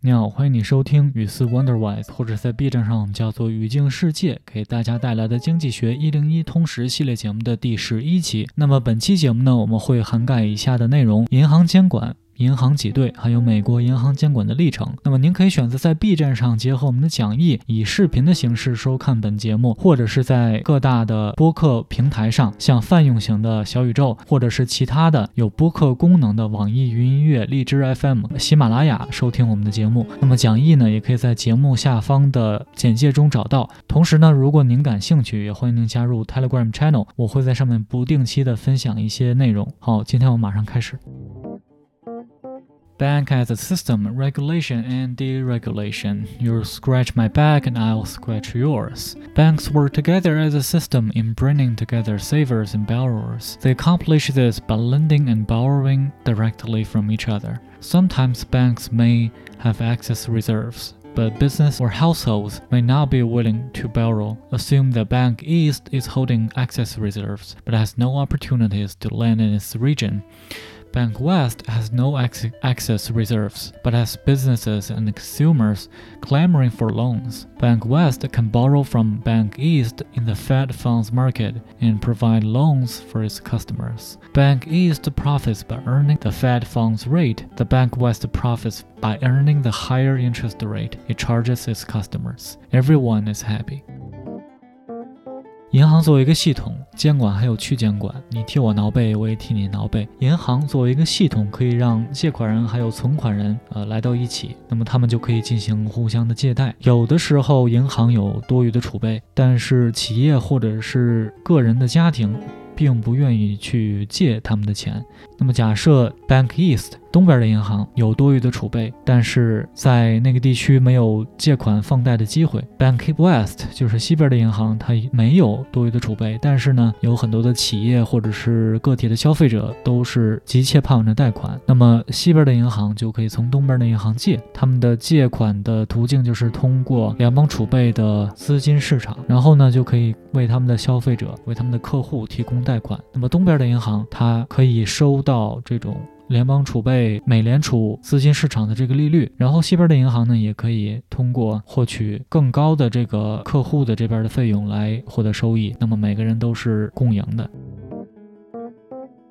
你好，欢迎你收听语思 Wonderwise，或者在 B 站上我们叫做语境世界，给大家带来的经济学一零一通识系列节目的第十一期。那么本期节目呢，我们会涵盖以下的内容：银行监管。银行挤兑，还有美国银行监管的历程。那么您可以选择在 B 站上结合我们的讲义，以视频的形式收看本节目，或者是在各大的播客平台上，像泛用型的小宇宙，或者是其他的有播客功能的网易云音乐、荔枝 FM、喜马拉雅收听我们的节目。那么讲义呢，也可以在节目下方的简介中找到。同时呢，如果您感兴趣，也欢迎您加入 Telegram Channel，我会在上面不定期的分享一些内容。好，今天我马上开始。Bank as a system, regulation and deregulation. You scratch my back and I'll scratch yours. Banks work together as a system in bringing together savers and borrowers. They accomplish this by lending and borrowing directly from each other. Sometimes banks may have excess reserves, but business or households may not be willing to borrow. Assume that Bank East is holding excess reserves, but has no opportunities to lend in its region. Bank West has no excess reserves, but has businesses and consumers clamoring for loans. Bank West can borrow from Bank East in the Fed funds market and provide loans for its customers. Bank East profits by earning the Fed funds rate. The Bank West profits by earning the higher interest rate it charges its customers. Everyone is happy. 银行作为一个系统，监管还有去监管，你替我挠背，我也替你挠背。银行作为一个系统，可以让借款人还有存款人，呃，来到一起，那么他们就可以进行互相的借贷。有的时候，银行有多余的储备，但是企业或者是个人的家庭，并不愿意去借他们的钱。那么假设 Bank East。东边的银行有多余的储备，但是在那个地区没有借款放贷的机会。Bank West 就是西边的银行，它没有多余的储备，但是呢，有很多的企业或者是个体的消费者都是急切盼望着贷款。那么西边的银行就可以从东边的银行借，他们的借款的途径就是通过联邦储备的资金市场，然后呢就可以为他们的消费者、为他们的客户提供贷款。那么东边的银行，它可以收到这种。联邦储备、美联储资金市场的这个利率，然后西边的银行呢，也可以通过获取更高的这个客户的这边的费用来获得收益，那么每个人都是共赢的。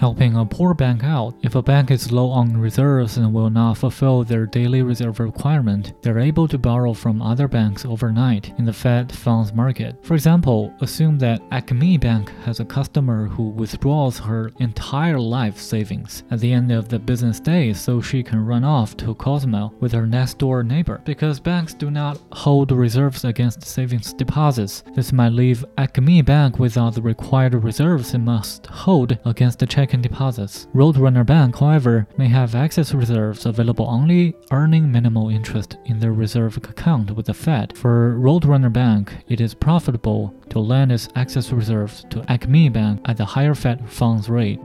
Helping a poor bank out. If a bank is low on reserves and will not fulfill their daily reserve requirement, they're able to borrow from other banks overnight in the Fed funds market. For example, assume that Acme Bank has a customer who withdraws her entire life savings at the end of the business day so she can run off to Cozumel with her next door neighbor. Because banks do not hold reserves against savings deposits, this might leave Acme Bank without the required reserves it must hold against the check checking deposits. Roadrunner Bank, however, may have excess reserves available only earning minimal interest in their reserve account with the Fed. For Roadrunner Bank, it is profitable to lend its excess reserves to Acme Bank at the higher Fed funds rate.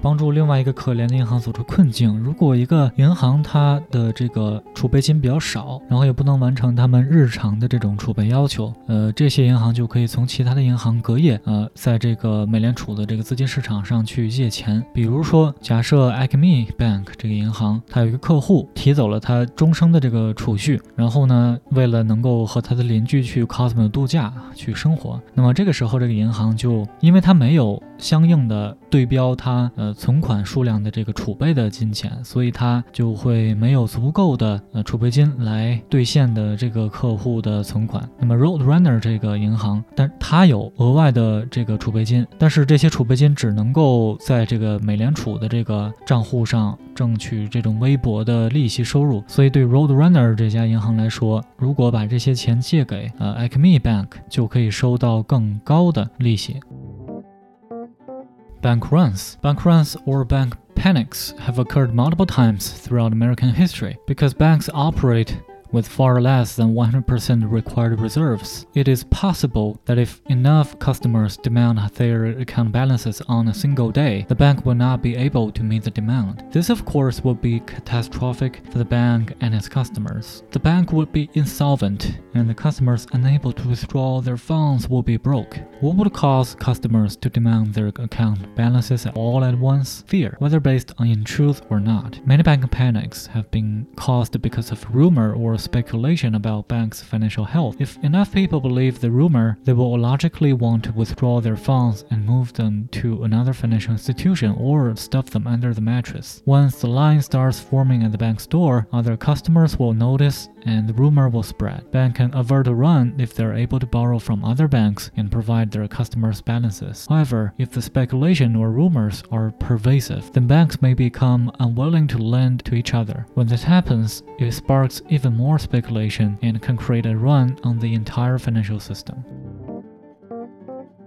帮助另外一个可怜的银行走出困境。如果一个银行它的这个储备金比较少，然后也不能完成他们日常的这种储备要求，呃，这些银行就可以从其他的银行隔夜，呃，在这个美联储的这个资金市场上去借钱。比如说，假设 Acme Bank 这个银行，它有一个客户提走了他终生的这个储蓄，然后呢，为了能够和他的邻居去 Cosmo 度假去生活，那么这个时候这个银行就因为它没有相应的对标它呃。存款数量的这个储备的金钱，所以他就会没有足够的呃储备金来兑现的这个客户的存款。那么 Roadrunner 这个银行，但它有额外的这个储备金，但是这些储备金只能够在这个美联储的这个账户上挣取这种微薄的利息收入。所以对 Roadrunner 这家银行来说，如果把这些钱借给呃 Acme Bank，就可以收到更高的利息。Bank runs. Bank runs or bank panics have occurred multiple times throughout American history because banks operate with far less than 100% required reserves. It is possible that if enough customers demand their account balances on a single day, the bank will not be able to meet the demand. This, of course, would be catastrophic for the bank and its customers. The bank would be insolvent, and the customers unable to withdraw their funds will be broke. What would cause customers to demand their account balances all at once? Fear, whether based on in truth or not. Many bank panics have been caused because of rumor or speculation about banks' financial health. If enough people believe the rumor, they will logically want to withdraw their funds and move them to another financial institution or stuff them under the mattress. Once the line starts forming at the bank's door, other customers will notice and the rumor will spread. Bank can avert a run if they're able to borrow from other banks and provide their customers balances. However, if the speculation or rumors are pervasive, then banks may become unwilling to lend to each other. When this happens, it sparks even more speculation and can create a run on the entire financial system.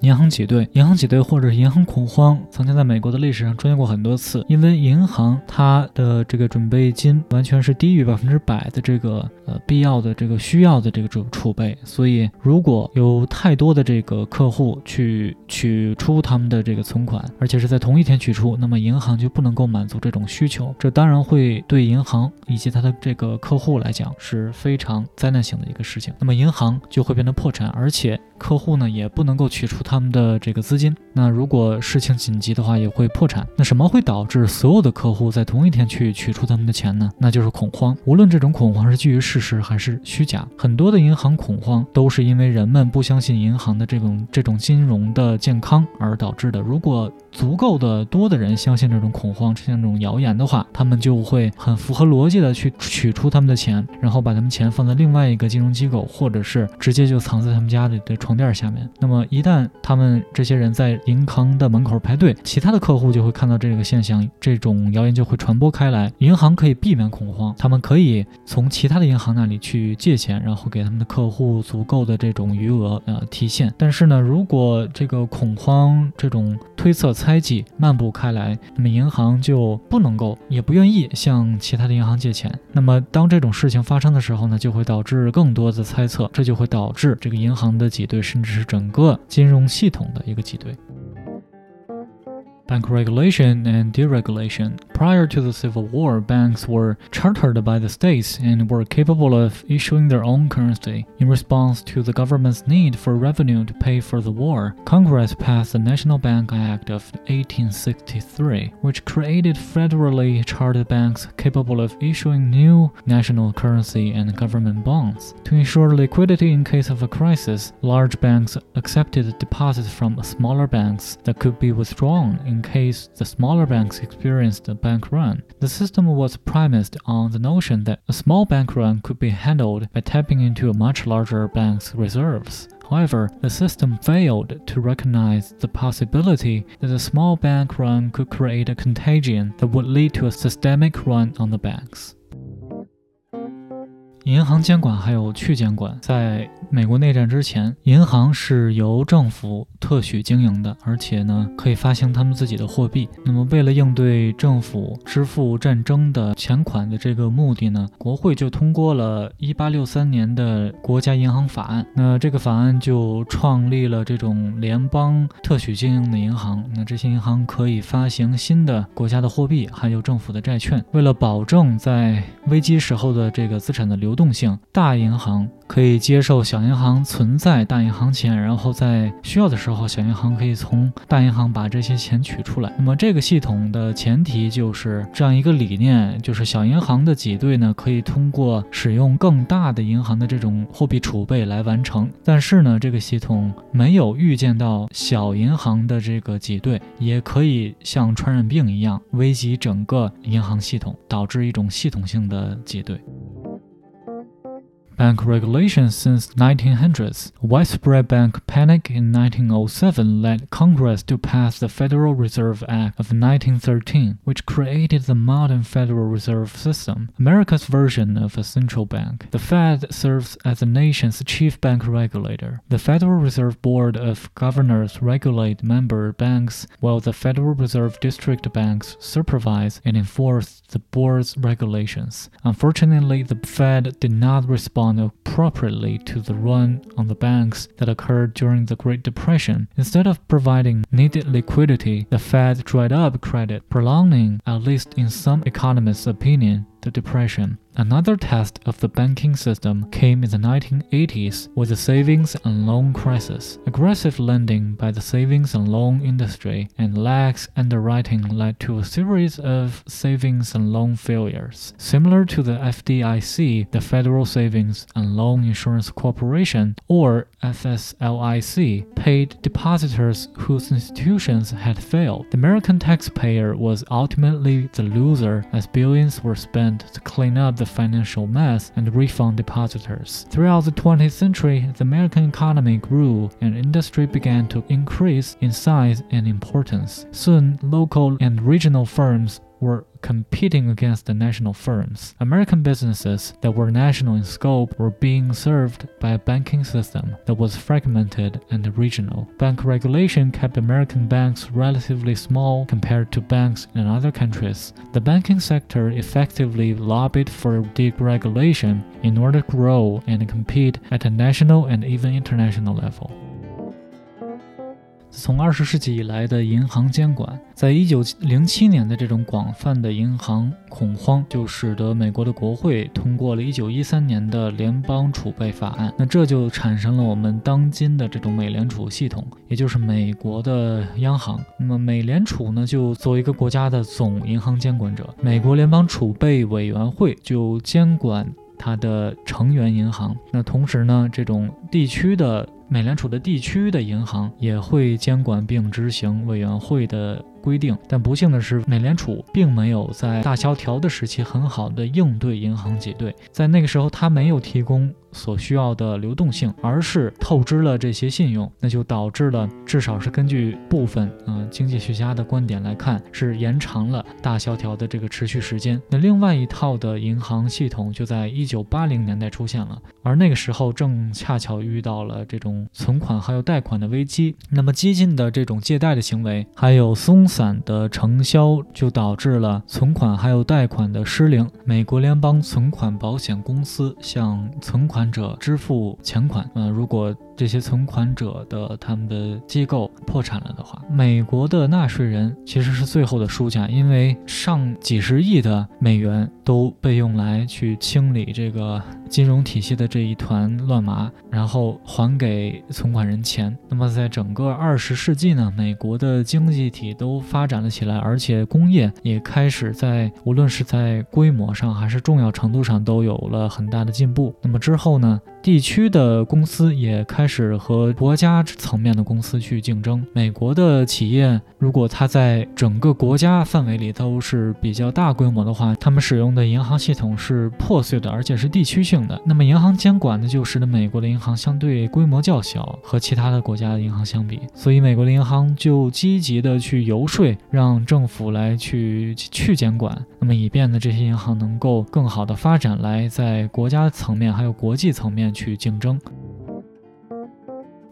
银行挤兑、银行挤兑或者是银行恐慌，曾经在美国的历史上出现过很多次。因为银行它的这个准备金完全是低于百分之百的这个呃必要的这个需要的这个储储备，所以如果有太多的这个客户去取出他们的这个存款，而且是在同一天取出，那么银行就不能够满足这种需求，这当然会对银行以及它的这个客户来讲是非常灾难性的一个事情。那么银行就会变得破产，而且客户呢也不能够取出。他们的这个资金，那如果事情紧急的话，也会破产。那什么会导致所有的客户在同一天去取出他们的钱呢？那就是恐慌。无论这种恐慌是基于事实还是虚假，很多的银行恐慌都是因为人们不相信银行的这种这种金融的健康而导致的。如果足够的多的人相信这种恐慌，出现这种谣言的话，他们就会很符合逻辑的去取出他们的钱，然后把他们钱放在另外一个金融机构，或者是直接就藏在他们家里的床垫下面。那么一旦他们这些人在银行的门口排队，其他的客户就会看到这个现象，这种谣言就会传播开来。银行可以避免恐慌，他们可以从其他的银行那里去借钱，然后给他们的客户足够的这种余额呃提现。但是呢，如果这个恐慌这种推测猜忌漫步开来，那么银行就不能够也不愿意向其他的银行借钱。那么当这种事情发生的时候呢，就会导致更多的猜测，这就会导致这个银行的挤兑，甚至是整个金融。系统的一个挤兑。Bank regulation and deregulation. Prior to the Civil War, banks were chartered by the states and were capable of issuing their own currency. In response to the government's need for revenue to pay for the war, Congress passed the National Bank Act of 1863, which created federally chartered banks capable of issuing new national currency and government bonds. To ensure liquidity in case of a crisis, large banks accepted deposits from smaller banks that could be withdrawn in case the smaller banks experienced a bank run. The system was premised on the notion that a small bank run could be handled by tapping into a much larger bank's reserves. However, the system failed to recognize the possibility that a small bank run could create a contagion that would lead to a systemic run on the banks. 银行监管还有去监管，在美国内战之前，银行是由政府特许经营的，而且呢可以发行他们自己的货币。那么为了应对政府支付战争的钱款的这个目的呢，国会就通过了1863年的国家银行法案。那这个法案就创立了这种联邦特许经营的银行。那这些银行可以发行新的国家的货币，还有政府的债券。为了保证在危机时候的这个资产的流动性，大银行。可以接受小银行存在大银行钱，然后在需要的时候，小银行可以从大银行把这些钱取出来。那么这个系统的前提就是这样一个理念，就是小银行的挤兑呢，可以通过使用更大的银行的这种货币储备来完成。但是呢，这个系统没有预见到小银行的这个挤兑也可以像传染病一样危及整个银行系统，导致一种系统性的挤兑。Bank regulations since 1900s. Widespread bank panic in 1907 led Congress to pass the Federal Reserve Act of 1913, which created the modern Federal Reserve System, America's version of a central bank. The Fed serves as the nation's chief bank regulator. The Federal Reserve Board of Governors regulate member banks, while the Federal Reserve District banks supervise and enforce the board's regulations. Unfortunately, the Fed did not respond appropriately to the run on the banks that occurred during the Great Depression. Instead of providing needed liquidity, the Fed dried up credit, prolonging, at least in some economists' opinion, the Depression. Another test of the banking system came in the 1980s with the savings and loan crisis. Aggressive lending by the savings and loan industry and lax underwriting led to a series of savings and loan failures. Similar to the FDIC, the Federal Savings and Loan Insurance Corporation, or FSLIC, paid depositors whose institutions had failed. The American taxpayer was ultimately the loser as billions were spent to clean up the financial mess and refund depositors. Throughout the 20th century, the American economy grew and industry began to increase in size and importance. Soon, local and regional firms were competing against the national firms. American businesses that were national in scope were being served by a banking system that was fragmented and regional. Bank regulation kept American banks relatively small compared to banks in other countries. The banking sector effectively lobbied for deregulation in order to grow and compete at a national and even international level. 从二十世纪以来的银行监管，在一九零七年的这种广泛的银行恐慌，就使得美国的国会通过了一九一三年的联邦储备法案。那这就产生了我们当今的这种美联储系统，也就是美国的央行。那么美联储呢，就作为一个国家的总银行监管者，美国联邦储备委员会就监管它的成员银行。那同时呢，这种地区的。美联储的地区的银行也会监管并执行委员会的。规定，但不幸的是，美联储并没有在大萧条的时期很好的应对银行挤兑，在那个时候，它没有提供所需要的流动性，而是透支了这些信用，那就导致了，至少是根据部分嗯经济学家的观点来看，是延长了大萧条的这个持续时间。那另外一套的银行系统就在一九八零年代出现了，而那个时候正恰巧遇到了这种存款还有贷款的危机，那么激进的这种借贷的行为，还有松。散的承销就导致了存款还有贷款的失灵。美国联邦存款保险公司向存款者支付钱款。嗯，如果这些存款者的他们的机构破产了的话，美国的纳税人其实是最后的输家，因为上几十亿的美元都被用来去清理这个金融体系的这一团乱麻，然后还给存款人钱。那么在整个二十世纪呢，美国的经济体都发展了起来，而且工业也开始在无论是在规模上还是重要程度上都有了很大的进步。那么之后呢，地区的公司也开。始和国家层面的公司去竞争。美国的企业，如果它在整个国家范围里都是比较大规模的话，他们使用的银行系统是破碎的，而且是地区性的。那么银行监管呢，就使得美国的银行相对规模较小，和其他的国家的银行相比，所以美国的银行就积极的去游说，让政府来去去监管，那么以便呢这些银行能够更好的发展，来在国家层面还有国际层面去竞争。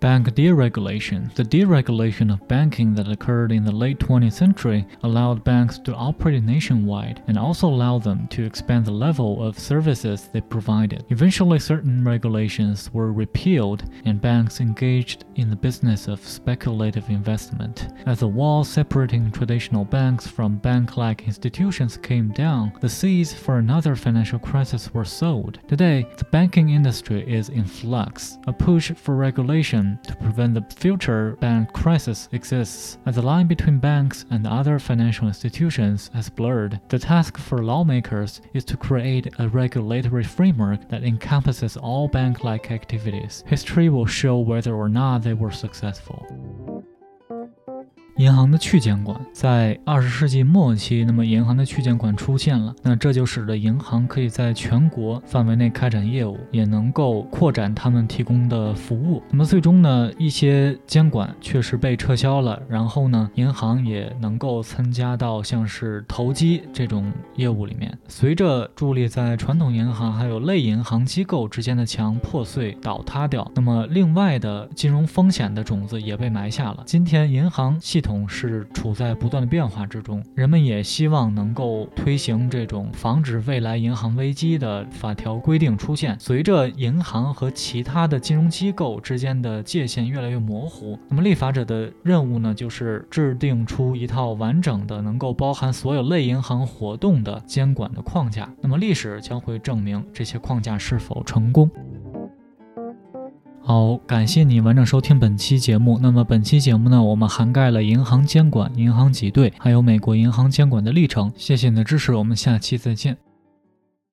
Bank deregulation. The deregulation of banking that occurred in the late 20th century allowed banks to operate nationwide and also allowed them to expand the level of services they provided. Eventually, certain regulations were repealed and banks engaged in the business of speculative investment. As the wall separating traditional banks from bank like institutions came down, the seeds for another financial crisis were sowed. Today, the banking industry is in flux. A push for regulation to prevent the future bank crisis exists, as the line between banks and other financial institutions has blurred. The task for lawmakers is to create a regulatory framework that encompasses all bank like activities. History will show whether or not they were successful. 银行的去监管。在二十世纪末期，那么银行的去监管出现了，那这就使得银行可以在全国范围内开展业务，也能够扩展他们提供的服务。那么最终呢，一些监管确实被撤销了，然后呢，银行也能够参加到像是投机这种业务里面。随着伫立在传统银行还有类银行机构之间的墙破碎倒塌掉，那么另外的金融风险的种子也被埋下了。今天银行系统统是处在不断的变化之中，人们也希望能够推行这种防止未来银行危机的法条规定出现。随着银行和其他的金融机构之间的界限越来越模糊，那么立法者的任务呢，就是制定出一套完整的、能够包含所有类银行活动的监管的框架。那么历史将会证明这些框架是否成功。好，感谢你完整收听本期节目。那么本期节目呢，我们涵盖了银行监管、银行挤兑，还有美国银行监管的历程。谢谢你的支持，我们下期再见。